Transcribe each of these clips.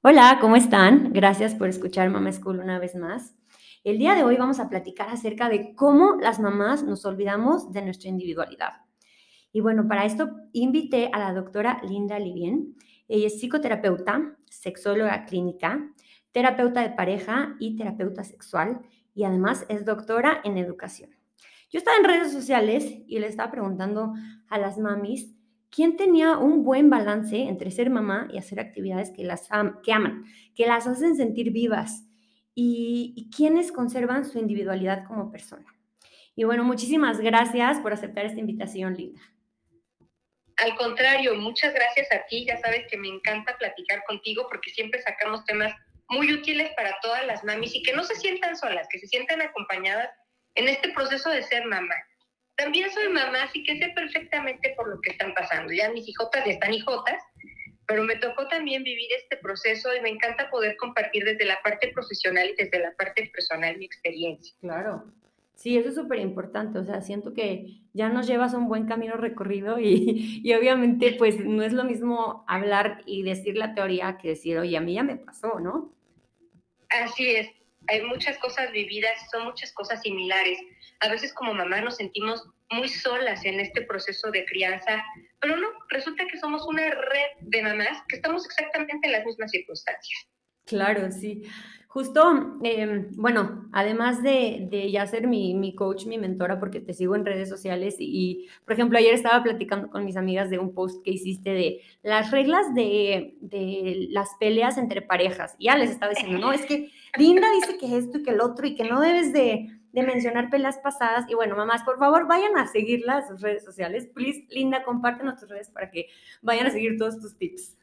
Hola, ¿cómo están? Gracias por escuchar Mama School una vez más. El día de hoy vamos a platicar acerca de cómo las mamás nos olvidamos de nuestra individualidad. Y bueno, para esto invité a la doctora Linda Livien. Ella es psicoterapeuta, sexóloga clínica, terapeuta de pareja y terapeuta sexual y además es doctora en educación. Yo estaba en redes sociales y le estaba preguntando a las mamis ¿quién tenía un buen balance entre ser mamá y hacer actividades que las que aman, que las hacen sentir vivas? Y, y quiénes conservan su individualidad como persona. Y bueno, muchísimas gracias por aceptar esta invitación, Linda. Al contrario, muchas gracias a ti. Ya sabes que me encanta platicar contigo porque siempre sacamos temas muy útiles para todas las mamis y que no se sientan solas, que se sientan acompañadas en este proceso de ser mamá. También soy mamá, así que sé perfectamente por lo que están pasando. Ya mis hijotas ya están hijotas, pero me tocó también vivir este proceso y me encanta poder compartir desde la parte profesional y desde la parte personal mi experiencia. Claro. Sí, eso es súper importante, o sea, siento que ya nos llevas un buen camino recorrido y, y, obviamente pues no es lo mismo hablar y decir la teoría que decir, oye, a mí ya me pasó, ¿no? Así es, hay muchas cosas vividas, son muchas cosas similares. A veces como mamá nos sentimos muy solas en este proceso de crianza, pero no, resulta que somos una red de mamás que estamos exactamente en las mismas circunstancias. Claro, sí. Justo, eh, bueno, además de, de, ya ser mi, mi, coach, mi mentora, porque te sigo en redes sociales y, y, por ejemplo, ayer estaba platicando con mis amigas de un post que hiciste de las reglas de, de las peleas entre parejas. Y ya les estaba diciendo, no, es que Linda dice que esto y que el otro y que no debes de, de mencionar peleas pasadas. Y bueno, mamás, por favor, vayan a seguirlas en sus redes sociales. Please, Linda, comparte nuestras redes para que vayan a seguir todos tus tips.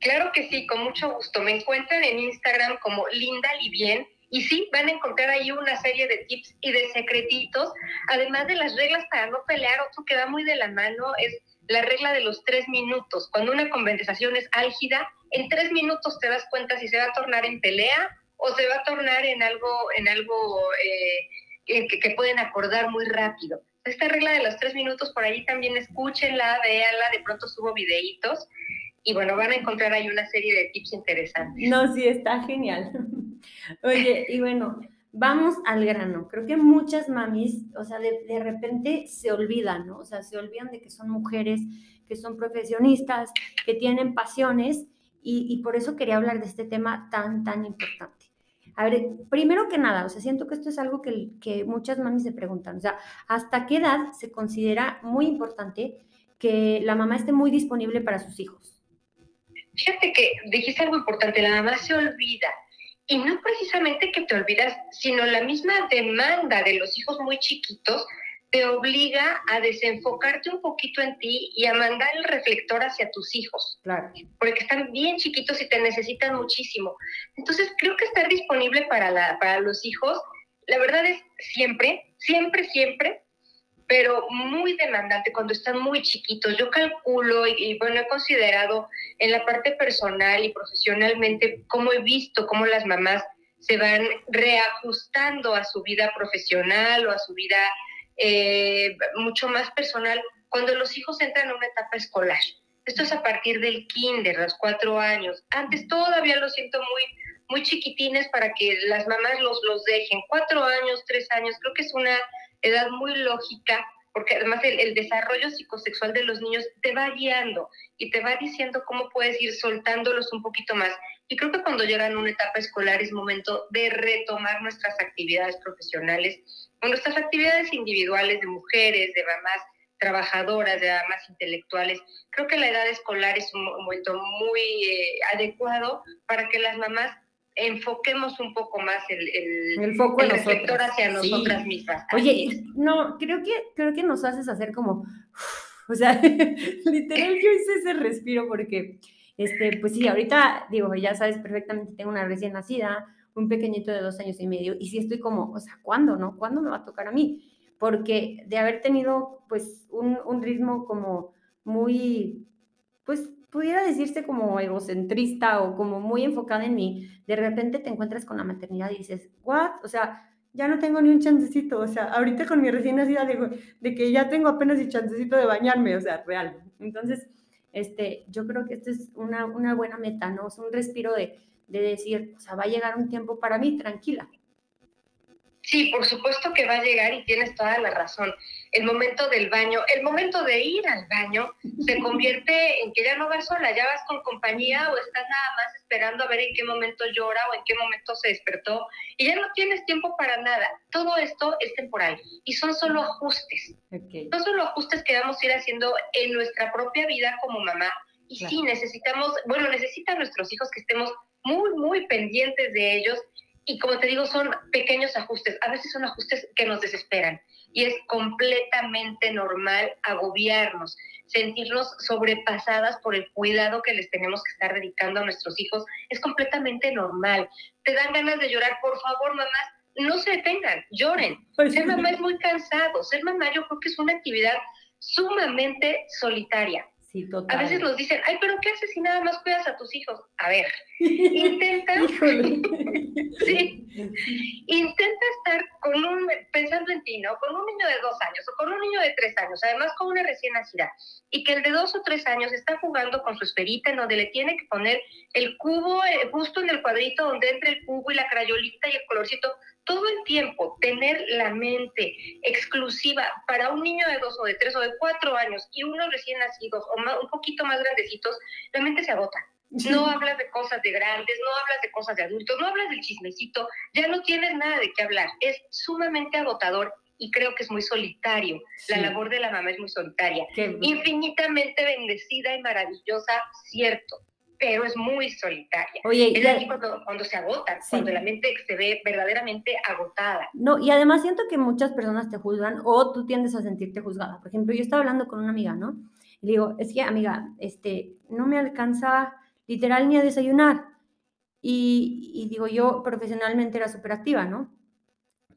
Claro que sí, con mucho gusto. Me encuentran en Instagram como Linda Livien y sí, van a encontrar ahí una serie de tips y de secretitos, además de las reglas para no pelear. Otro que va muy de la mano es la regla de los tres minutos. Cuando una conversación es álgida, en tres minutos te das cuenta si se va a tornar en pelea o se va a tornar en algo, en algo eh, que, que pueden acordar muy rápido. Esta regla de los tres minutos, por ahí también escúchenla, véanla, de pronto subo videitos y bueno, van a encontrar ahí una serie de tips interesantes. No, sí, está genial. Oye, y bueno, vamos al grano. Creo que muchas mamis, o sea, de, de, repente se olvidan, ¿no? O sea, se olvidan de que son mujeres, que son profesionistas, que tienen pasiones, y por eso quería hablar de este tema tan, tan importante. A ver, primero que nada, o sea, siento que esto es algo que, que muchas mamis se preguntan, o sea, ¿hasta qué edad se considera muy importante que la mamá esté muy disponible para sus hijos? Fíjate que dijiste algo importante, la mamá se olvida. Y no precisamente que te olvidas, sino la misma demanda de los hijos muy chiquitos te obliga a desenfocarte un poquito en ti y a mandar el reflector hacia tus hijos. Claro. Porque están bien chiquitos y te necesitan muchísimo. Entonces, creo que estar disponible para, la, para los hijos, la verdad es siempre, siempre, siempre pero muy demandante cuando están muy chiquitos. Yo calculo y, y, bueno, he considerado en la parte personal y profesionalmente cómo he visto cómo las mamás se van reajustando a su vida profesional o a su vida eh, mucho más personal cuando los hijos entran a una etapa escolar. Esto es a partir del kinder, los cuatro años. Antes todavía lo siento muy, muy chiquitines para que las mamás los, los dejen. Cuatro años, tres años, creo que es una edad muy lógica, porque además el, el, desarrollo psicosexual de los niños te va guiando y te va diciendo cómo puedes ir soltándolos un poquito más. Y creo que cuando llegan a una etapa escolar es momento de retomar nuestras actividades profesionales, o nuestras actividades individuales de mujeres, de mamás trabajadoras, de mamás intelectuales. Creo que la edad escolar es un momento muy eh, adecuado para que las mamás enfoquemos un poco más el, el, el foco el reflector hacia sí. nosotras mismas. Oye, no, creo que, creo que nos haces hacer como, o sea, literal yo hice ese respiro porque, este, pues sí, ahorita, digo, ya sabes perfectamente, tengo una recién nacida, un pequeñito de dos años y medio, y sí estoy como, o sea, ¿cuándo, no? ¿Cuándo me va a tocar a mí? Porque de haber tenido, pues, un, un ritmo como muy, pues, pudiera decirse como egocentrista o como muy enfocada en mí, de repente te encuentras con la maternidad y dices, ¿what? O sea, ya no tengo ni un chancecito, o sea, ahorita con mi recién nacida digo, de que ya tengo apenas el chancecito de bañarme, o sea, real. Entonces, este, yo creo que esto es una, una buena meta, ¿no? Es un respiro de, de decir, o sea, va a llegar un tiempo para mí, tranquila. Sí, por supuesto que va a llegar y tienes toda la razón. El momento del baño, el momento de ir al baño se convierte en que ya no vas sola, ya vas con compañía o estás nada más esperando a ver en qué momento llora o en qué momento se despertó y ya no tienes tiempo para nada. Todo esto es temporal y son solo ajustes. Son solo ajustes que vamos a ir haciendo en nuestra propia vida como mamá. Y sí, necesitamos, bueno, necesitan nuestros hijos que estemos muy, muy pendientes de ellos y como te digo, son pequeños ajustes. A veces son ajustes que nos desesperan y es completamente normal agobiarnos, sentirnos sobrepasadas por el cuidado que les tenemos que estar dedicando a nuestros hijos. Es completamente normal. Te dan ganas de llorar, por favor, mamás, no se detengan, lloren. Pues ser mamá es muy cansado. Ser mamá yo creo que es una actividad sumamente solitaria. A veces nos dicen, ay, pero ¿qué haces si nada más cuidas a tus hijos? A ver, intenta, sí, intenta estar con un, pensando en ti, ¿no? Con un niño de dos años o con un niño de tres años, además con una recién nacida, y que el de dos o tres años está jugando con su esferita en donde le tiene que poner el cubo eh, justo en el cuadrito donde entra el cubo y la crayolita y el colorcito todo el tiempo tener la mente exclusiva para un niño de dos o de tres o de cuatro años y unos recién nacidos o un poquito más grandecitos, la mente se agota. No hablas de cosas de grandes, no hablas de cosas de adultos, no hablas del chismecito, ya no tienes nada de qué hablar. Es sumamente agotador y creo que es muy solitario. La labor de la mamá es muy solitaria. Infinitamente bendecida y maravillosa, cierto pero es muy solitaria. Oye, es ahí cuando, cuando, se agota, cuando la mente se ve verdaderamente agotada. No, y además siento que muchas personas te juzgan o tú tiendes a sentirte juzgada. Por ejemplo, yo estaba hablando con una amiga, ¿no? Y le digo, es que, amiga, este, no me alcanza literal ni a desayunar. Y, y digo, yo profesionalmente era súper activa, ¿no?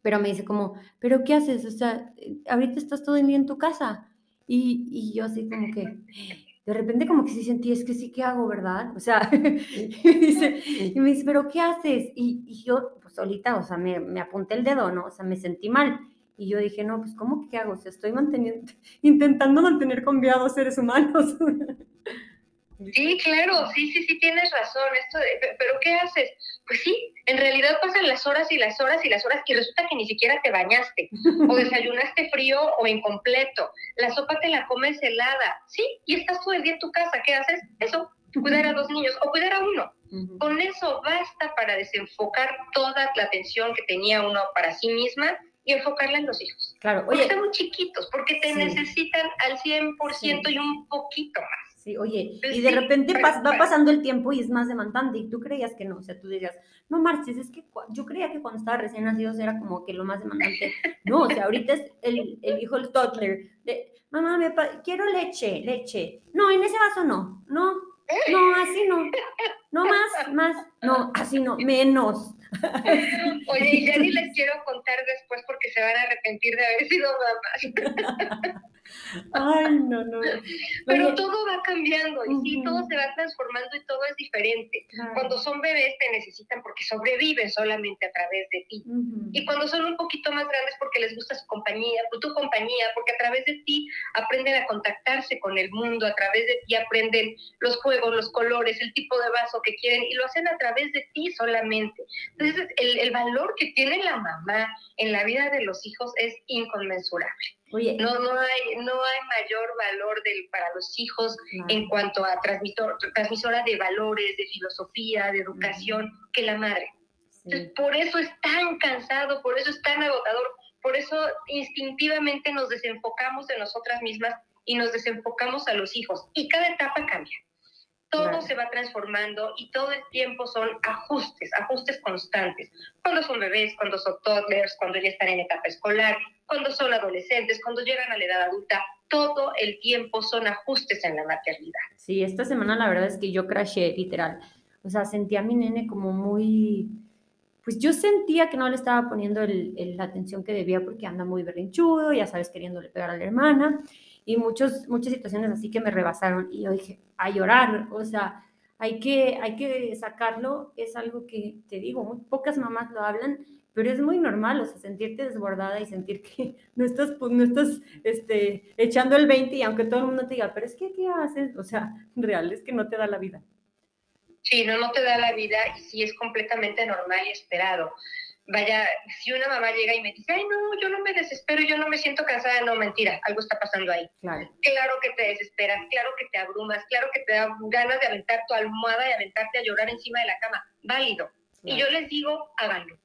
Pero me dice como, ¿pero qué haces? O sea, ahorita estás todo el día en tu casa. Y, y yo así como que, de repente como que sí sentí, es que sí, ¿qué hago, verdad? O sea, y, me dice, y me dice, ¿pero qué haces? Y, y yo, pues solita, o sea, me, me, apunté el dedo, ¿no? O sea, me sentí mal. Y yo dije, no, pues ¿cómo que qué hago? O sea, estoy manteniendo, intentando mantener con vida a dos seres humanos. Sí, claro, sí, sí, sí, tienes razón. Esto pero ¿qué haces? Pues sí, en realidad pasan las horas y las horas y las horas y resulta que ni siquiera te bañaste o desayunaste frío o incompleto. La sopa te la comes helada, sí, y estás todo el día en tu casa. ¿Qué haces? Eso, cuidar a dos niños o cuidar a uno. Con eso basta para desenfocar toda la atención que tenía uno para sí misma y enfocarla en los hijos. Claro, oye. Porque muy chiquitos, porque te necesitan al 100% y un poquito más. Sí, oye, pues y de repente va pasando el tiempo y es más demandante y tú creías que no, o sea, tú dirías, no marches, es que yo creía que cuando estaba recién nacido era como que lo más demandante. No, o sea, ahorita es el, el hijo del toddler, de, mamá, me quiero leche, leche. No, en ese vaso no, no, no, así no, no más, más, no, así no, menos. Oye, y ya ni les quiero contar después porque se van a arrepentir de haber sido mamás. Ay, no, no. Pero todo va cambiando y sí, todo se va transformando y todo es diferente. Cuando son bebés te necesitan porque sobreviven solamente a través de ti. Y cuando son un poquito más grandes porque les gusta su compañía, tu compañía, porque a través de ti aprenden a contactarse con el mundo, a través de ti aprenden los juegos, los colores, el tipo de vaso que quieren y lo hacen a través de ti solamente. Entonces, el, el valor que tiene la mamá en la vida de los hijos es inconmensurable. Oye, no, no, hay, no hay mayor valor del, para los hijos en cuanto a transmitor, transmisora de valores, de filosofía, de educación, que la madre. Entonces, por eso es tan cansado, por eso es tan agotador, por eso instintivamente nos desenfocamos de nosotras mismas y nos desenfocamos a los hijos. Y cada etapa cambia todo se va transformando y todo el tiempo son ajustes, ajustes constantes. Cuando son bebés, cuando son toddlers, cuando ya están en etapa escolar, cuando son adolescentes, cuando llegan a la edad adulta, todo el tiempo son ajustes en la maternidad. Sí, esta semana la verdad es que yo crashé, literal. O sea, sentía a mi nene como muy... Pues yo sentía que no le estaba poniendo la atención que debía porque anda muy berrinchudo, ya sabes, queriéndole pegar a la hermana y muchos, muchas situaciones así que me rebasaron y yo dije, a llorar, o sea, hay que, hay que sacarlo, es algo que te digo, muy pocas mamás lo hablan, pero es muy normal, o sea, sentirte desbordada y sentir que no estás, pues, no estás este, echando el 20 y aunque todo el mundo te diga, pero es que, ¿qué haces? O sea, real, es que no te da la vida. Sí, no, no te da la vida y sí es completamente normal y esperado vaya, si una mamá llega y me dice, ay, no, yo no me desespero, yo no me siento cansada, no, mentira, algo está pasando ahí. Claro. claro que te desesperas, claro que te abrumas, claro que te da ganas de aventar tu almohada y aventarte a llorar encima de la cama, válido. Y yo les digo, háganlo.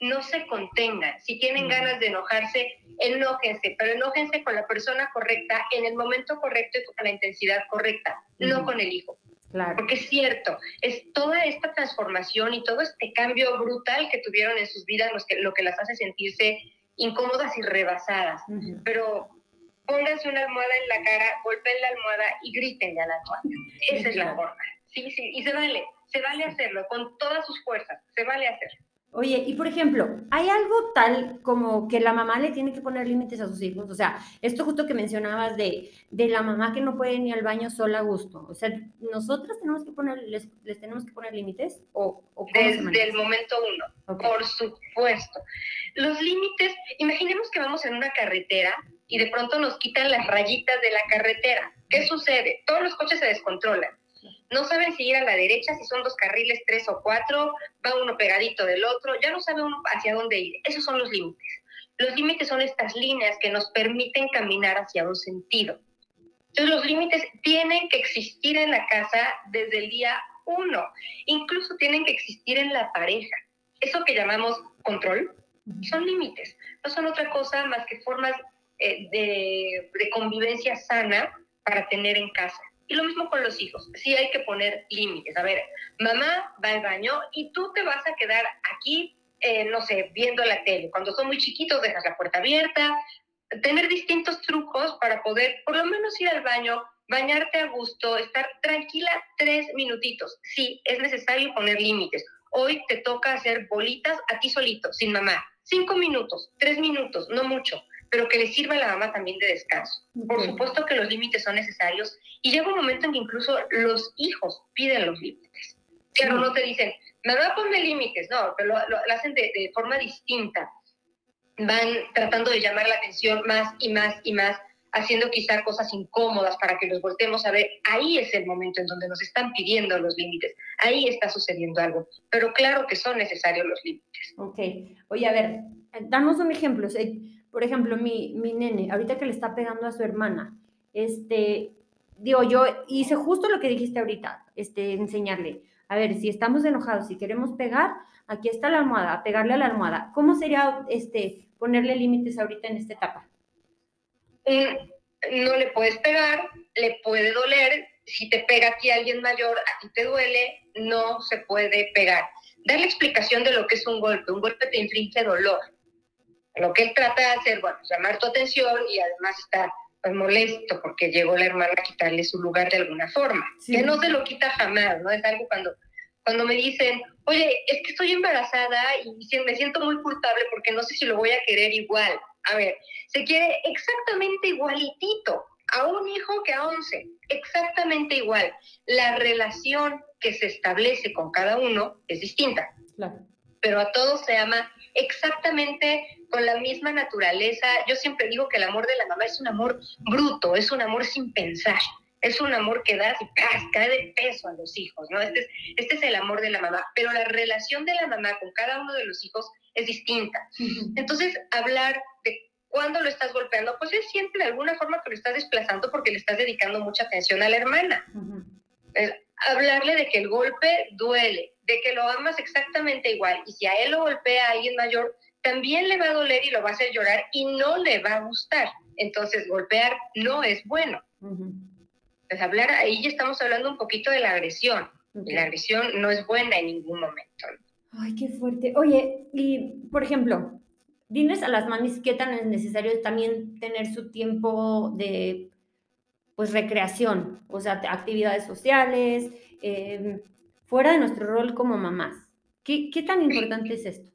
No se contengan. Si tienen ganas de enojarse, enójense, pero enójense con la persona correcta, en el momento correcto y con la intensidad correcta, no con el hijo. Porque es cierto, es toda esta transformación y todo este cambio brutal que tuvieron en sus vidas que, lo que las hace sentirse incómodas y rebasadas. Pero pónganse una almohada en la cara, golpeen la almohada y griten a la almohada. Esa es la forma. Sí, sí, y se vale, se vale hacerlo con todas sus fuerzas, se vale hacerlo. Oye, y por ejemplo, ¿hay algo tal como que la mamá le tiene que poner límites a sus hijos? O sea, esto justo que mencionabas de, de la mamá que no puede ni al baño sola a gusto. O sea, ¿nosotras tenemos que poner, les, tenemos que poner límites? ¿O, Desde el momento uno, por supuesto. Los límites, imaginemos que vamos en una carretera y de pronto nos quitan las rayitas de la carretera. ¿Qué sucede? Todos los coches se descontrolan no saben si ir a la derecha, si son dos carriles, tres o cuatro, va uno pegadito del otro, ya no sabe uno hacia dónde ir. Esos son los límites. Los límites son estas líneas que nos permiten caminar hacia un sentido. Entonces los límites tienen que existir en la casa desde el día uno. Incluso tienen que existir en la pareja. Eso que llamamos control son límites. No son otra cosa más que formas eh, de, de convivencia sana para tener en casa. Y lo mismo con los hijos, sí hay que poner límites. A ver, mamá va al baño y tú te vas a quedar aquí, eh, no sé, viendo la tele. Cuando son muy chiquitos dejas la puerta abierta, tener distintos trucos para poder por lo menos ir al baño, bañarte a gusto, estar tranquila tres minutitos. Sí, es necesario poner límites. Hoy te toca hacer bolitas a ti solito, sin mamá. Cinco minutos, tres minutos, no mucho pero que le sirva a la mamá también de descanso. Por supuesto que los límites son necesarios y llega un momento en que incluso los hijos piden los límites. Claro, no te dicen, mamá ponme límites, no, pero lo, hacen de, de, forma distinta. Van tratando de llamar la atención más y más y más, haciendo quizá cosas incómodas para que los voltemos a ver. Ahí es el momento en donde nos están pidiendo los límites. Ahí está sucediendo algo. Pero claro que son necesarios los límites. Ok. Oye, a ver, danos un ejemplo por ejemplo, mi, mi nene, ahorita que le está pegando a su hermana, este, digo, yo hice justo lo que dijiste ahorita, este, enseñarle, a ver, si estamos enojados, si queremos pegar, aquí está la almohada, pegarle a la almohada. ¿Cómo sería este, ponerle límites ahorita en esta etapa? no le puedes pegar, le puede doler, si te pega aquí alguien mayor, a ti te duele, no se puede pegar. Darle explicación de lo que es un golpe. Un golpe te inflige dolor. Lo que él trata de hacer, bueno, llamar tu atención y además está pues, molesto porque llegó la hermana a quitarle su lugar de alguna forma. Que no se lo quita jamás, ¿no? Es algo cuando, cuando me dicen, oye, es que estoy embarazada y me siento muy culpable porque no sé si lo voy a querer igual. A ver, se quiere exactamente igualitito a un hijo que a once, exactamente igual. La relación que se establece con cada uno es distinta. Claro. Pero a todos se ama exactamente con la misma naturaleza. Yo siempre digo que el amor de la mamá es un amor bruto, es un amor sin pensar, es un amor que da y cae de peso a los hijos, ¿no? Este es, este es el amor de la mamá, pero la relación de la mamá con cada uno de los hijos es distinta. Entonces, hablar de cuándo lo estás golpeando, pues es siempre de alguna forma que lo estás desplazando porque le estás dedicando mucha atención a la hermana. hablarle de que el golpe duele, de que lo amas exactamente igual. Y si a él lo golpea a alguien mayor, también le va a doler y lo va a hacer llorar y no le va a gustar. Entonces, golpear no es bueno. Pues hablar, ahí ya estamos hablando un poquito de la agresión. la agresión no es buena en ningún momento. Ay, qué fuerte. Oye, y por ejemplo, diles a las mamis qué tan es necesario también tener su tiempo de pues recreación, o sea, actividades sociales, eh, fuera de nuestro rol como mamás. ¿Qué, qué tan importante es esto?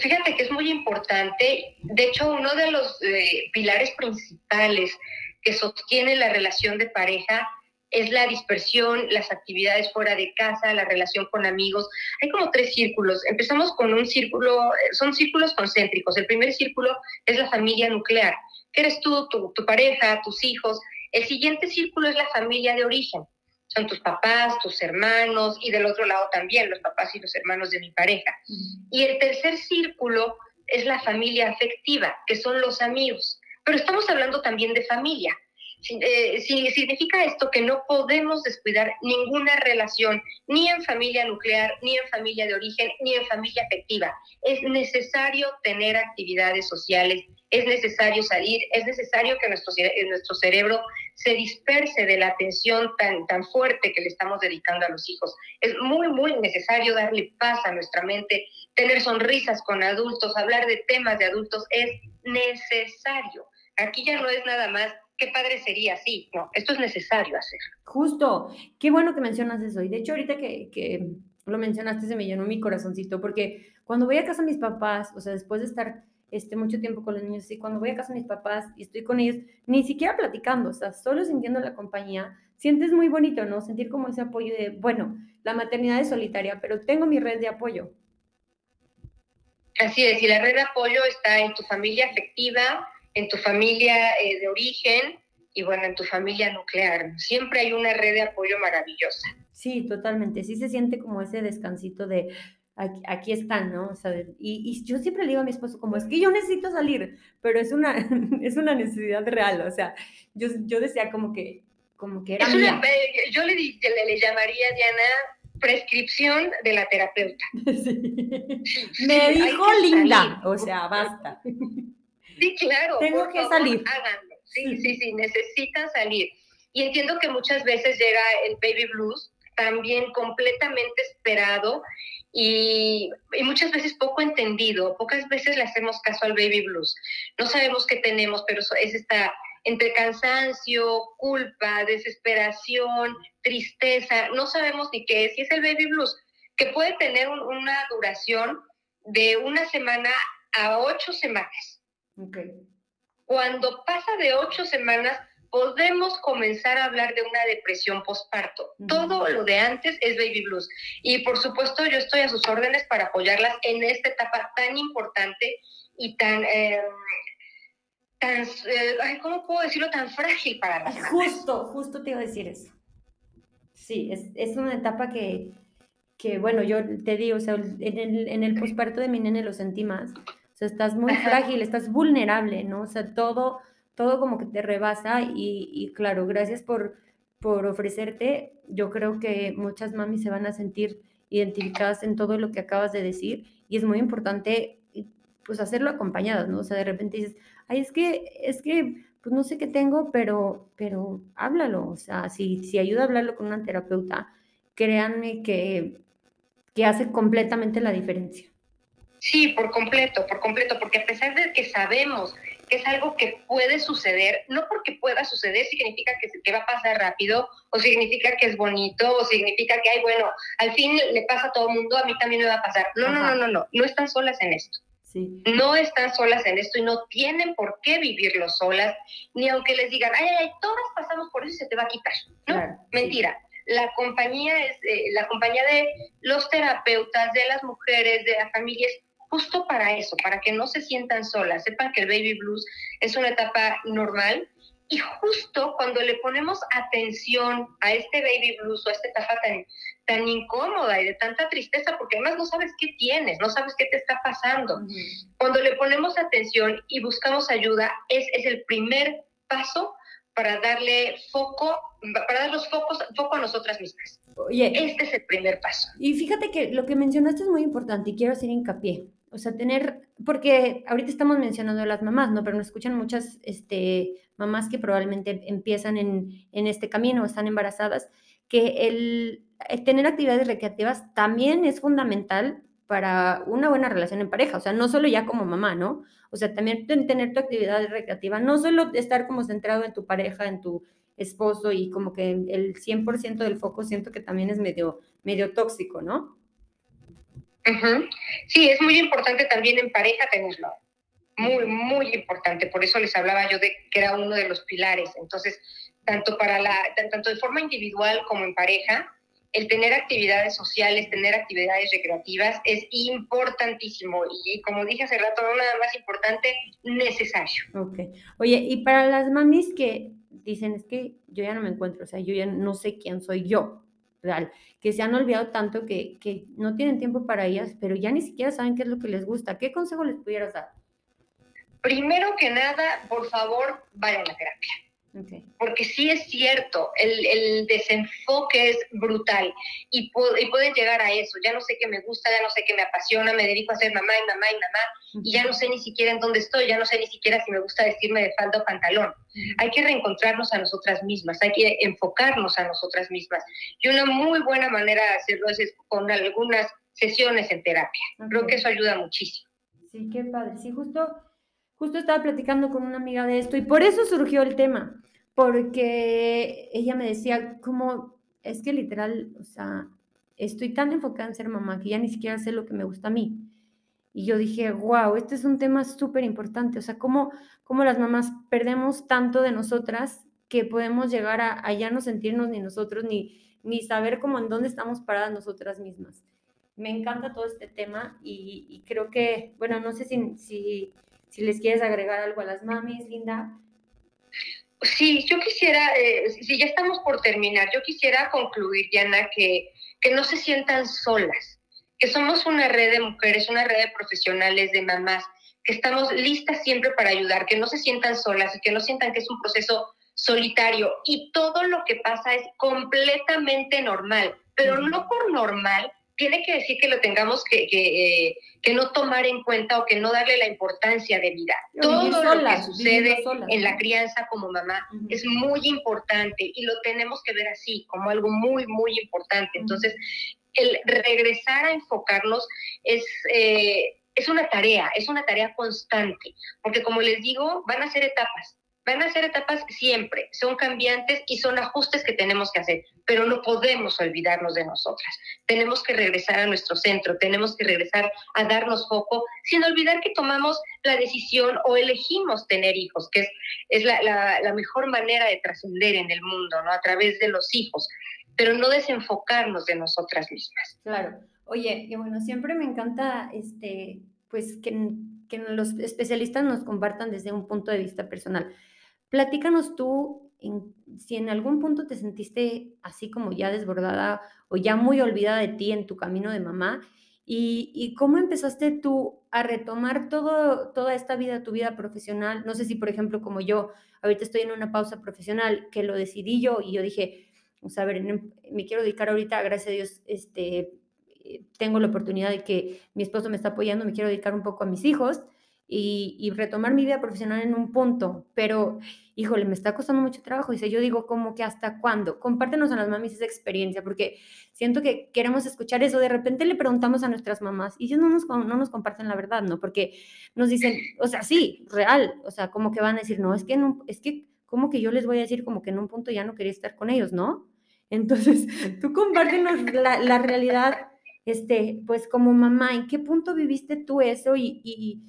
Fíjate que es muy importante. De hecho, uno de los eh, pilares principales que sostiene la relación de pareja es la dispersión, las actividades fuera de casa, la relación con amigos. Hay como tres círculos. Empezamos con un círculo, son círculos concéntricos. El primer círculo es la familia nuclear, que eres tú, tu, tu pareja, tus hijos. El siguiente círculo es la familia de origen. Son tus papás, tus hermanos y del otro lado también los papás y los hermanos de mi pareja. Y el tercer círculo es la familia afectiva, que son los amigos. Pero estamos hablando también de familia. Eh, significa esto que no podemos descuidar ninguna relación, ni en familia nuclear, ni en familia de origen, ni en familia afectiva. Es necesario tener actividades sociales, es necesario salir, es necesario que nuestro, nuestro cerebro se disperse de la atención tan, tan fuerte que le estamos dedicando a los hijos. Es muy, muy necesario darle paz a nuestra mente, tener sonrisas con adultos, hablar de temas de adultos, es necesario. Aquí ya no es nada más qué padre sería, sí, no, esto es necesario hacer. Justo, qué bueno que mencionas eso. Y de hecho, ahorita que, que lo mencionaste, se me llenó mi corazoncito, porque cuando voy a casa de mis papás, o sea, después de estar este, mucho tiempo con los niños, y cuando voy a casa de mis papás y estoy con ellos, ni siquiera platicando, o sea, solo sintiendo la compañía, sientes muy bonito, ¿no? Sentir como ese apoyo de, bueno, la maternidad es solitaria, pero tengo mi red de apoyo. Así es, y la red de apoyo está en tu familia afectiva, en tu familia eh, de origen y bueno, en tu familia nuclear. Siempre hay una red de apoyo maravillosa. Sí, totalmente. Sí se siente como ese descansito de aquí, están, ¿no? O sea, y, yo siempre le digo a mi esposo como es que yo necesito salir, pero es una, es una necesidad real. O sea, yo, yo decía como que, como que era mía. Eh, yo le, le, le llamaría, Diana, prescripción de la terapeuta. Me dijo linda, o sea, basta. Sí, claro. Tengo que salir. Háganlo. Sí, sí, sí, necesitan salir. Y entiendo que muchas veces llega el baby blues también completamente esperado y, y, muchas veces poco entendido. Pocas veces le hacemos caso al baby blues. No sabemos qué tenemos, pero es esta entre cansancio, culpa, desesperación, tristeza. No sabemos ni qué es. Y es el baby blues, que puede tener una duración de una semana a ocho semanas. Cuando pasa de ocho semanas, podemos comenzar a hablar de una depresión postparto. Todo lo de antes es baby blues. Y por supuesto, yo estoy a sus órdenes para apoyarlas en esta etapa tan importante y tan, em, tan eh, ¿cómo puedo decirlo? Tan frágil para las Justo, justo te iba a decir eso. Sí, es, es una etapa que, que, bueno, yo te digo, o sea, en el, en el posparto de mi nene lo sentí más sea, estás muy frágil, estás vulnerable, ¿no? O sea, todo, todo como que te rebasa y, claro, gracias por, por ofrecerte. Yo creo que muchas mamis se van a sentir identificadas en todo lo que acabas de decir y es muy importante pues hacerlo acompañadas, ¿no? O sea, de repente dices, ay, es que, es que, pues no sé qué tengo, pero, pero háblalo, o sea, si, si ayuda a hablarlo con una terapeuta, créanme que, que hace completamente la diferencia. Sí, por completo, por completo, porque a pesar de que sabemos que es algo que puede suceder, no porque pueda suceder significa que, que, va a pasar rápido, o significa que es bonito, o significa que, ay, bueno, al fin le pasa a todo el mundo, a mí también me va a pasar. No, no, no, no, no, no están solas en esto. Sí. No están solas en esto y no tienen por qué vivirlo solas, ni aunque les digan, ay, ay, todas pasamos por eso y se te va a quitar. No, mentira. La compañía es eh, la compañía de los terapeutas, de las mujeres, de las familias, justo para eso, para que no se sientan solas, sepan que el baby blues es una etapa normal y justo cuando le ponemos atención a este baby blues o a esta etapa tan, tan incómoda y de tanta tristeza, porque además no sabes qué tienes, no sabes qué te está pasando, cuando le ponemos atención y buscamos ayuda, es, es el primer paso para darle foco, para dar los focos, foco a nosotras mismas. Oye, este es el primer paso. Y fíjate que lo que mencionaste es muy importante y quiero hacer hincapié. O sea, tener, porque ahorita estamos mencionando a las mamás, ¿no? Pero nos escuchan muchas este, mamás que probablemente empiezan en, en este camino, están embarazadas, que el, tener actividades recreativas también es fundamental para una buena relación en pareja, o sea, no solo ya como mamá, ¿no? O sea, también tener tu actividad recreativa, no solo estar como centrado en tu pareja, en tu esposo y como que el 100% del foco siento que también es medio, medio tóxico, ¿no? Sí, es muy importante también en pareja tenerlo. Muy, muy importante. Por eso les hablaba yo de que era uno de los pilares. Entonces, tanto, para la, tanto de forma individual como en pareja, el tener actividades sociales, tener actividades recreativas es importantísimo y como dije hace rato, nada más importante, necesario. Ok. Oye, y para las mamis que dicen es que yo ya no me encuentro, o sea, yo ya no sé quién soy yo, real, que se han olvidado tanto que, que no tienen tiempo para ellas, pero ya ni siquiera saben qué es lo que les gusta. ¿Qué consejo les pudieras dar? Primero que nada, por favor, vayan a terapia porque sí es cierto, el, desenfoque es brutal y, pueden llegar a eso. Ya no sé qué me gusta, ya no sé qué me apasiona, me dedico a ser mamá y mamá y mamá y ya no sé ni siquiera en dónde estoy, ya no sé ni siquiera si me gusta vestirme de falda o pantalón. Hay que reencontrarnos a nosotras mismas, hay que enfocarnos a nosotras mismas. Y una muy buena manera de hacerlo es con algunas sesiones en terapia. Creo que eso ayuda muchísimo. Sí, qué padre. Sí, justo Justo estaba platicando con una amiga de esto y por eso surgió el tema, porque ella me decía, como, es que literal, o sea, estoy tan enfocada en ser mamá que ya ni siquiera sé lo que me gusta a mí. Y yo dije, wow, este es un tema súper importante, o sea, cómo, cómo las mamás perdemos tanto de nosotras que podemos llegar a, ya no sentirnos ni nosotros, ni, ni saber cómo en dónde estamos paradas nosotras mismas. Me encanta todo este tema y, creo que, bueno, no sé si si les quieres agregar algo a las mamis, Linda. Sí, yo quisiera, eh, si ya estamos por terminar, yo quisiera concluir, Diana, que, que no se sientan solas, que somos una red de mujeres, una red de profesionales, de mamás, que estamos listas siempre para ayudar, que no se sientan solas y que no sientan que es un proceso solitario. Y todo lo que pasa es completamente normal, pero no por normal tiene que decir que lo tengamos que, eh, que, no tomar en cuenta o que no darle la importancia de vida. Todo lo que sucede en la crianza como mamá es muy importante y lo tenemos que ver así, como algo muy, muy importante. Entonces, el regresar a enfocarnos es... Eh, es una tarea, es una tarea constante, porque como les digo, van a ser etapas. Van a ser etapas siempre, son cambiantes y son ajustes que tenemos que hacer, pero no podemos olvidarnos de nosotras. Tenemos que regresar a nuestro centro, tenemos que regresar a darnos foco, sin olvidar que tomamos la decisión o elegimos tener hijos, que es, es la, la, mejor manera de trascender en el mundo, ¿no? A través de los hijos, pero no desenfocarnos de nosotras mismas. Claro. Oye, y bueno, siempre me encanta este, pues que, que los especialistas nos compartan desde un punto de vista personal. Platícanos tú si en algún punto te sentiste así como ya desbordada o ya muy olvidada de ti en tu camino de mamá y, cómo empezaste tú a retomar todo, toda esta vida, tu vida profesional. No sé si, por ejemplo, como yo, ahorita estoy en una pausa profesional que lo decidí yo y yo dije, o sea, a ver, me quiero dedicar ahorita, gracias a Dios, este, eh, tengo la oportunidad de que mi esposo me está apoyando, me quiero dedicar un poco a mis hijos y, retomar mi vida profesional en un punto, pero híjole, me está costando mucho trabajo. Dice, yo digo, ¿cómo que hasta cuándo? Compártenos a las mamis esa experiencia, porque siento que queremos escuchar eso. De repente le preguntamos a nuestras mamás y ellos no nos, no nos comparten la verdad, ¿no? Porque nos dicen, o sea, sí, real, o sea, como que van a decir, no, es que, no, es que, como que yo les voy a decir como que en un punto ya no quería estar con ellos, ¿no? Entonces, tú compártenos la, la realidad, este, pues como mamá, ¿en qué punto viviste tú eso y, y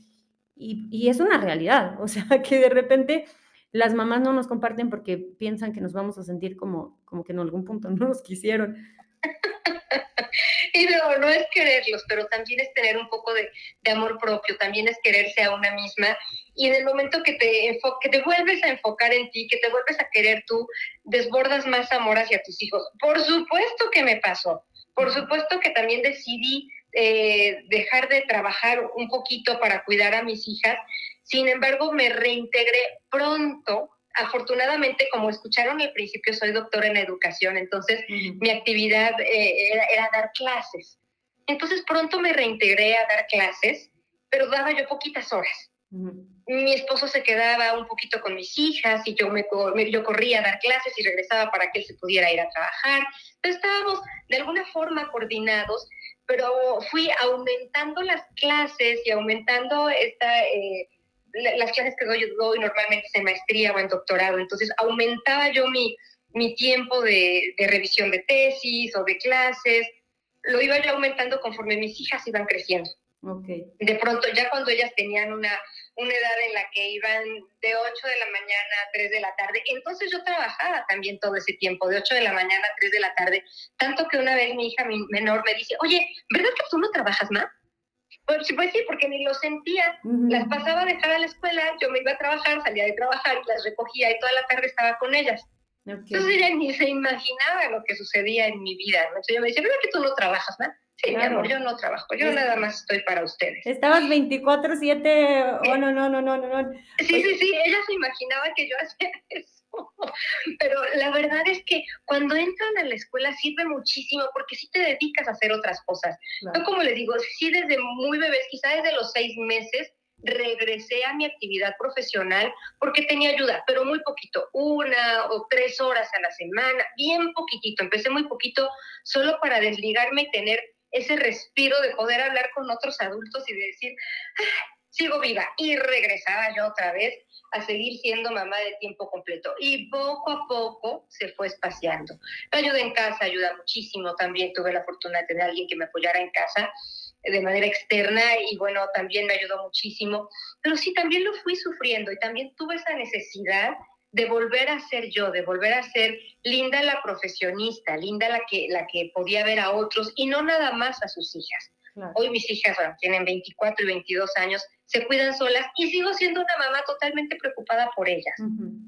y, es una realidad, o sea, que de repente las mamás no nos comparten porque piensan que nos vamos a sentir como, como que en algún punto no nos quisieron. y no, no es quererlos, pero también es tener un poco de, amor propio, también es quererse a una misma. Y en el momento que te, que te vuelves a enfocar en ti, que te vuelves a querer tú, desbordas más amor hacia tus hijos. Por supuesto que me pasó, por supuesto que también decidí eh, dejar de trabajar un poquito para cuidar a mis hijas. Sin embargo, me reintegré pronto. Afortunadamente, como escucharon al principio, soy doctora en educación, entonces mi actividad eh, era, dar clases. Entonces pronto me reintegré a dar clases, pero daba yo poquitas horas. Mi esposo se quedaba un poquito con mis hijas y yo, me, yo corría a dar clases y regresaba para que él se pudiera ir a trabajar. Entonces estábamos de alguna forma coordinados pero fui aumentando las clases y aumentando esta, eh, las clases que doy, doy normalmente en maestría o en doctorado. Entonces aumentaba yo mi, mi tiempo de, de, revisión de tesis o de clases, lo iba yo aumentando conforme mis hijas iban creciendo. Okay. De pronto, ya cuando ellas tenían una, una edad en la que iban de 8 de la mañana a 3 de la tarde, entonces yo trabajaba también todo ese tiempo, de 8 de la mañana a 3 de la tarde, tanto que una vez mi hija menor me dice, oye, ¿verdad que tú no trabajas más? Pues, pues, sí, porque ni lo sentía. Las pasaba a dejar a la escuela, yo me iba a trabajar, salía de trabajar, las recogía y toda la tarde estaba con ellas. Entonces ella ni se imaginaba lo que sucedía en mi vida. Entonces ella me dice, ¿verdad que tú no trabajas más? Sí, mi amor, yo no trabajo, yo nada más estoy para ustedes. Estabas 24-7, oh, no, no, no, no, no. Sí, sí, sí, ella se imaginaba que yo hacía eso. Pero la verdad es que cuando entran a la escuela sirve muchísimo porque sí te dedicas a hacer otras cosas. Yo como les digo, sí desde muy bebés, quizá desde los seis meses, regresé a mi actividad profesional porque tenía ayuda, pero muy poquito, una o tres horas a la semana, bien poquitito. Empecé muy poquito solo para desligarme y tener ese respiro de poder hablar con otros adultos y de decir, sigo viva. Y regresaba yo otra vez a seguir siendo mamá de tiempo completo. Y poco a poco se fue espaciando. La ayuda en casa ayuda muchísimo. También tuve la fortuna de tener a alguien que me apoyara en casa de manera externa y bueno, también me ayudó muchísimo. Pero sí, también lo fui sufriendo y también tuve esa necesidad de volver a ser yo, de volver a ser linda la profesionista, linda la que, la que podía ver a otros y no nada más a sus hijas. Hoy mis hijas tienen 24 y 22 años, se cuidan solas y sigo siendo una mamá totalmente preocupada por ellas.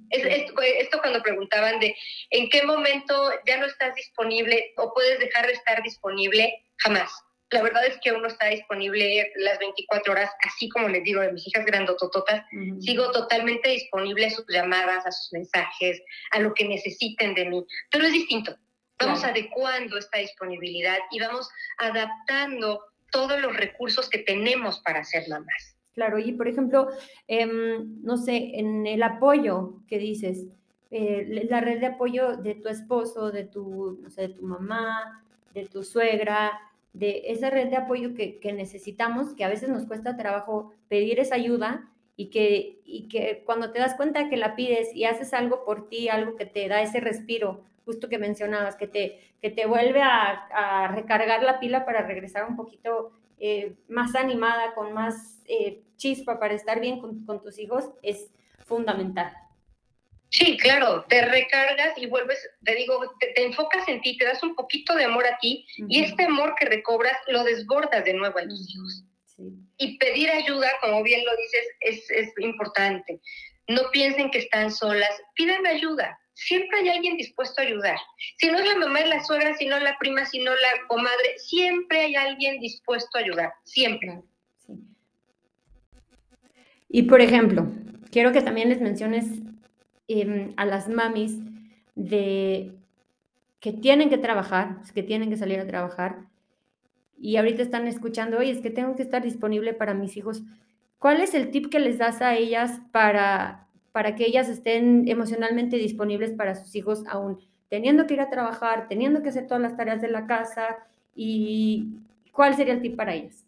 es, esto, esto, cuando preguntaban de en qué momento ya no estás disponible o puedes dejar de estar disponible, jamás la verdad es que uno está disponible las 24 horas, así como les digo de mis hijas grandotototas, sigo totalmente disponible a sus llamadas, a sus mensajes, a lo que necesiten de mí, pero es distinto. Vamos adecuando esta disponibilidad y vamos adaptando todos los recursos que tenemos para hacer mamás. Claro, y por ejemplo, em, no sé, en el apoyo que dices, eh, la red de apoyo de tu esposo, de tu, no sé, de tu mamá, de tu suegra, de esa red de apoyo que, necesitamos, que a veces nos cuesta trabajo pedir esa ayuda y que, y que cuando te das cuenta que la pides y haces algo por ti, algo que te da ese respiro, justo que mencionabas, que te, que te vuelve a, recargar la pila para regresar un poquito eh, más animada, con más eh, chispa para estar bien con, con tus hijos, es fundamental. Sí, claro, te recargas y vuelves, te digo, te, enfocas en ti, te das un poquito de amor a ti y este amor que recobras lo desbordas de nuevo a tus hijos. Y pedir ayuda, como bien lo dices, es, es importante. No piensen que están solas, pidan ayuda. Siempre hay alguien dispuesto a ayudar. Si no es la mamá, es la suegra, si no la prima, si no la comadre, siempre hay alguien dispuesto a ayudar, siempre. Y por ejemplo, quiero que también les menciones Em, a las mamis de que tienen que trabajar, que tienen que salir a trabajar y ahorita están escuchando, oye, es que tengo que estar disponible para mis hijos. ¿Cuál es el tip que les das a ellas para, para que ellas estén emocionalmente disponibles para sus hijos aún teniendo que ir a trabajar, teniendo que hacer todas las tareas de la casa y cuál sería el tip para ellas?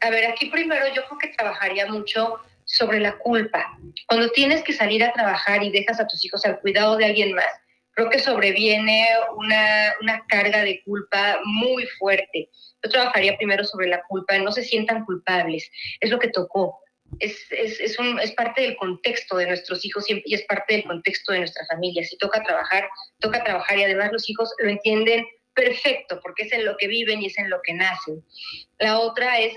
A ver, aquí primero yo creo que trabajaría mucho sobre la culpa. Cuando tienes que salir a trabajar y dejas a tus hijos al cuidado de alguien más, creo que sobreviene una, carga de culpa muy fuerte. Yo trabajaría primero sobre la culpa, no se sientan culpables, es lo que tocó. Es, es, un, es parte del contexto de nuestros hijos y es parte del contexto de nuestra familia. Si toca trabajar, toca trabajar y además los hijos lo entienden perfecto porque es en lo que viven y es en lo que nacen. La otra es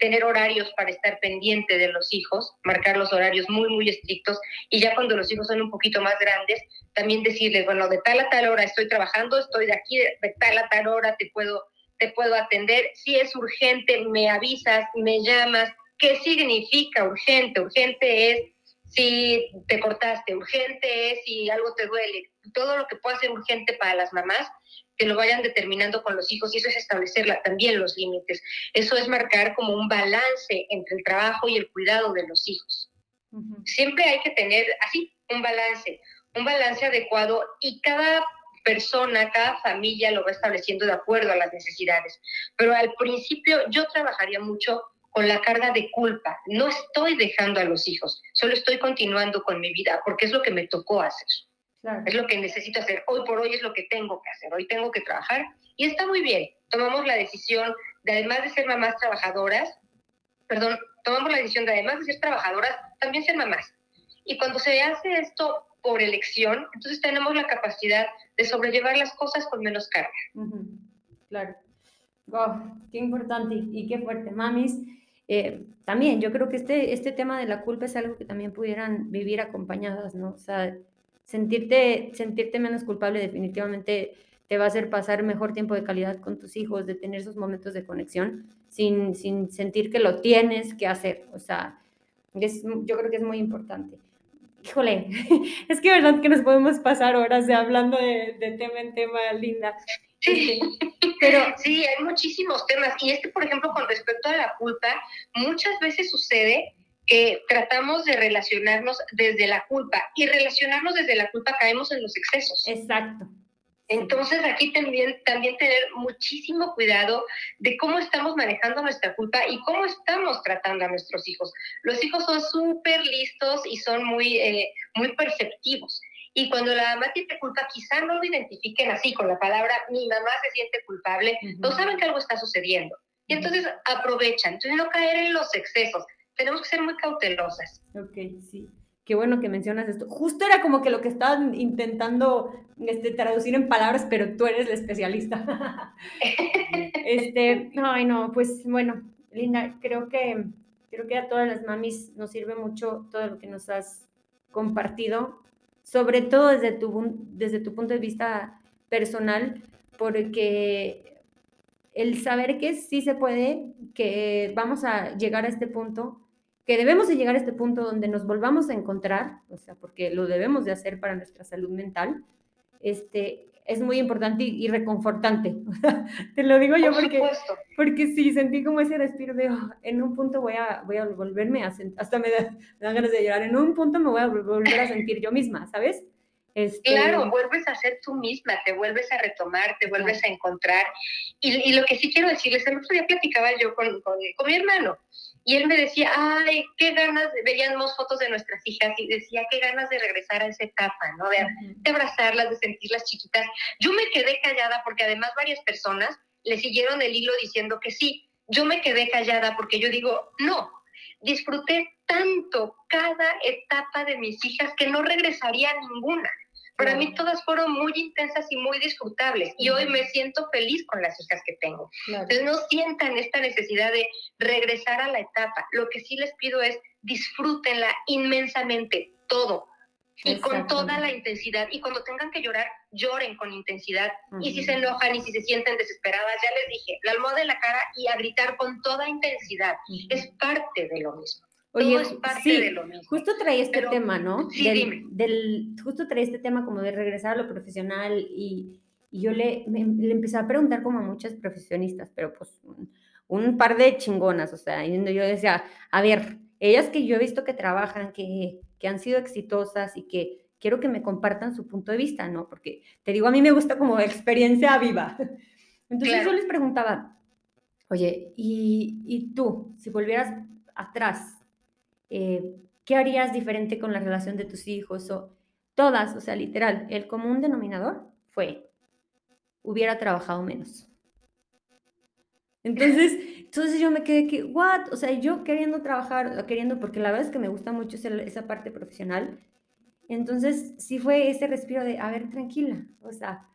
tener horarios para estar pendiente de los hijos, marcar los horarios muy, muy estrictos y ya cuando los hijos son un poquito más grandes, también decirles, bueno, de tal a tal hora estoy trabajando, estoy de aquí, de tal a tal hora te puedo, te puedo atender. Si es urgente, me avisas, me llamas. ¿Qué significa urgente? Urgente es si te cortaste, urgente es si algo te duele. Todo lo que pueda ser urgente para las mamás, que lo vayan determinando con los hijos y eso es establecer también los límites. Eso es marcar como un balance entre el trabajo y el cuidado de los hijos. Siempre hay que tener así un balance, un balance adecuado y cada persona, cada familia lo va estableciendo de acuerdo a las necesidades. Pero al principio yo trabajaría mucho con la carga de culpa. No estoy dejando a los hijos, solo estoy continuando con mi vida porque es lo que me tocó hacer. Es lo que necesito hacer. Hoy por hoy es lo que tengo que hacer. Hoy tengo que trabajar y está muy bien. Tomamos la decisión de, además de ser mamás trabajadoras, perdón, tomamos la decisión de además de ser trabajadoras, también ser mamás. Y cuando se hace esto por elección, entonces tenemos la capacidad de sobrellevar las cosas con menos carga. Claro. Wow, qué importante y qué fuerte. Mamis, eh, también yo creo que este, este tema de la culpa es algo que también pudieran vivir acompañadas, ¿no? O sea, sentirte, sentirte menos culpable definitivamente te va a hacer pasar mejor tiempo de calidad con tus hijos, de tener esos momentos de conexión sin, sin sentir que lo tienes que hacer. O sea, es, yo creo que es muy importante. Híjole, es que verdad que nos podemos pasar horas de hablando de, de tema en tema, Linda. Sí, pero sí, hay muchísimos temas. Y este, por ejemplo, con respecto a la culpa, muchas veces sucede que tratamos de relacionarnos desde la culpa y relacionarnos desde la culpa caemos en los excesos. Exacto. Entonces aquí también, también tener muchísimo cuidado de cómo estamos manejando nuestra culpa y cómo estamos tratando a nuestros hijos. Los hijos son súper listos y son muy, eh, muy perceptivos. Y cuando la mamá tiene culpa, quizá no lo identifiquen así con la palabra mi mamá se siente culpable, no saben que algo está sucediendo. Y entonces aprovechan. Entonces no caer en los excesos tenemos que ser muy cautelosas. Ok, sí. Qué bueno que mencionas esto. Justo era como que lo que estaban intentando este, traducir en palabras, pero tú eres la especialista. este, ay no, pues bueno, Linda, creo que, creo que a todas las mamis nos sirve mucho todo lo que nos has compartido, sobre todo desde tu, desde tu punto de vista personal, porque el saber que sí se puede, que vamos a llegar a este punto, que debemos de llegar a este punto donde nos volvamos a encontrar, o sea, porque lo debemos de hacer para nuestra salud mental, este, es muy importante y, reconfortante. Te lo digo yo porque, porque sí, sentí como ese respiro de, oh, en un punto voy a, voy a volverme a sentir, hasta me, da, me dan ganas de llorar, en un punto me voy a volver a sentir yo misma, ¿sabes? Este... Claro, vuelves a ser tú misma, te vuelves a retomar, te vuelves a encontrar. Y, y, lo que sí quiero decirles, el otro día platicaba yo con, con, con mi hermano y él me decía, ay, qué ganas, veíamos fotos de nuestras hijas y decía, qué ganas de regresar a esa etapa, ¿no? De, de abrazarlas, de sentirlas chiquitas. Yo me quedé callada porque además varias personas le siguieron el hilo diciendo que sí. Yo me quedé callada porque yo digo, no, disfruté tanto cada etapa de mis hijas que no regresaría a ninguna. Para mí todas fueron muy intensas y muy disfrutables y hoy me siento feliz con las hijas que tengo. Entonces no sientan esta necesidad de regresar a la etapa. Lo que sí les pido es disfrútenla inmensamente, todo. Y con toda la intensidad. Y cuando tengan que llorar, lloren con intensidad. Y si se enojan y si se sienten desesperadas, ya les dije, la almohada en la cara y a gritar con toda intensidad. Es parte de lo mismo. Oye, sí, justo trae este tema, ¿no? Sí, del, Del, justo trae este tema como de regresar a lo profesional y, y yo le, le, empecé a preguntar como a muchas profesionistas, pero pues un, un, par de chingonas, o sea, y yo decía, a ver, ellas que yo he visto que trabajan, que, que han sido exitosas y que quiero que me compartan su punto de vista, ¿no? Porque te digo, a mí me gusta como experiencia viva. Entonces yo les preguntaba, oye, ¿y, ¿y tú, si volvieras atrás, eh, ¿qué harías diferente con la relación de tus hijos? O todas, o sea, literal, el común denominador fue, hubiera trabajado menos. Entonces, entonces yo me quedé que, what? O sea, yo queriendo trabajar, queriendo, porque la verdad es que me gusta mucho esa, esa parte profesional. Entonces, sí fue ese respiro de, a ver, tranquila, o sea,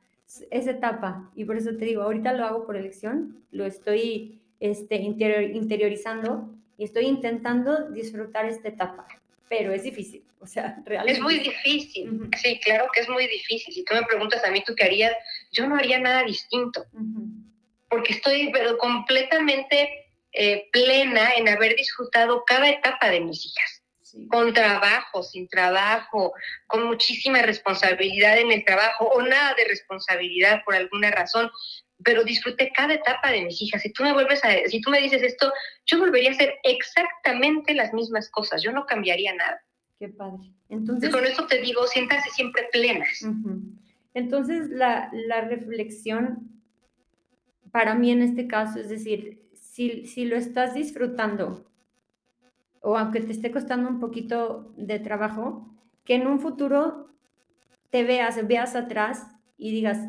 esa etapa. Y por eso te digo, ahorita lo hago por elección, lo estoy este, interiorizando y estoy intentando disfrutar esta etapa, pero es difícil, o sea, realmente. Es muy difícil, sí, claro que es muy difícil. Si tú me preguntas a mí, ¿tú qué harías? Yo no haría nada distinto, porque estoy pero completamente eh, plena en haber disfrutado cada etapa de mis hijas. Con trabajo, sin trabajo, con muchísima responsabilidad en el trabajo o nada de responsabilidad por alguna razón pero disfruté cada etapa de mis hijas. Si tú me vuelves a, si tú me dices esto, yo volvería a hacer exactamente las mismas cosas. Yo no cambiaría nada. Qué padre. Entonces, con eso te digo, siéntanse siempre plenas. Entonces, la, la, reflexión para mí en este caso, es decir, si, si lo estás disfrutando, o aunque te esté costando un poquito de trabajo, que en un futuro te veas, veas atrás y digas,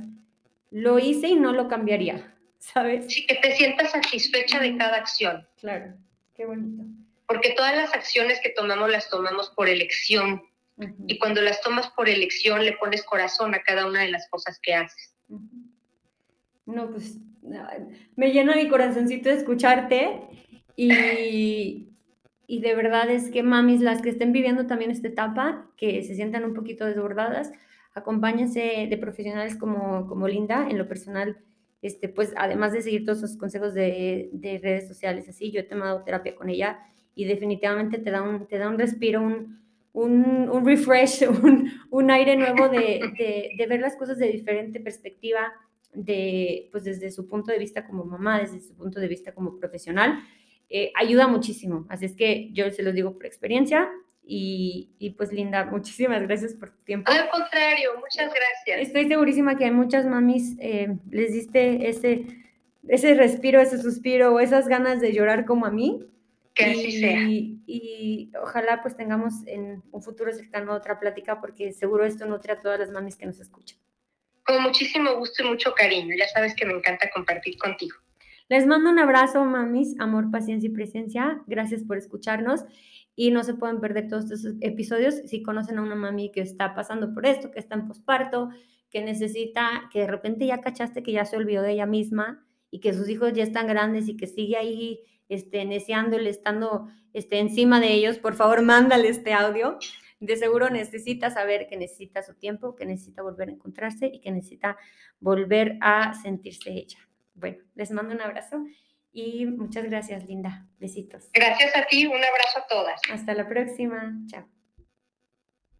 lo hice y no lo cambiaría, ¿sabes? Sí, que te sientas satisfecha de cada acción. Claro. Qué bonito. Porque todas las acciones que tomamos las tomamos por elección. Y cuando las tomas por elección, le pones corazón a cada una de las cosas que haces. No, pues me llena mi corazoncito de escucharte y, y de verdad es que mamis, las que estén viviendo también esta etapa, que se sientan un poquito desbordadas, acompáñense de profesionales como, como Linda. En lo personal, este, pues además de seguir todos esos consejos de, de, redes sociales, así, yo he tomado terapia con ella y definitivamente te da un, te da un respiro, un, un, un refresh, un, un, aire nuevo de, de, de, ver las cosas de diferente perspectiva, de, pues desde su punto de vista como mamá, desde su punto de vista como profesional. Eh, ayuda muchísimo. Así es que yo se lo digo por experiencia. Y, y, pues Linda, muchísimas gracias por tu tiempo. Al contrario, muchas gracias. Estoy segurísima que hay muchas mamis eh, les diste ese, ese respiro, ese suspiro o esas ganas de llorar como a mí. Que así sea. Y ojalá pues tengamos en un futuro cercano otra plática porque seguro esto nutre a todas las mamis que nos escuchan. Con muchísimo gusto y mucho cariño. Ya sabes que me encanta compartir contigo. Les mando un abrazo, mamis, amor, paciencia y presencia. Gracias por escucharnos y no se pueden perder todos estos episodios si conocen a una mami que está pasando por esto, que está en posparto, que necesita, que de repente ya cachaste que ya se olvidó de ella misma y que sus hijos ya están grandes y que sigue ahí este, neceándole, estando este, encima de ellos, por favor, mándale este audio. De seguro necesita saber que necesita su tiempo, que necesita volver a encontrarse y que necesita volver a sentirse ella. Bueno, les mando un abrazo y muchas gracias, Linda. Besitos. Gracias a ti, un abrazo a todas. Hasta la próxima. Chao.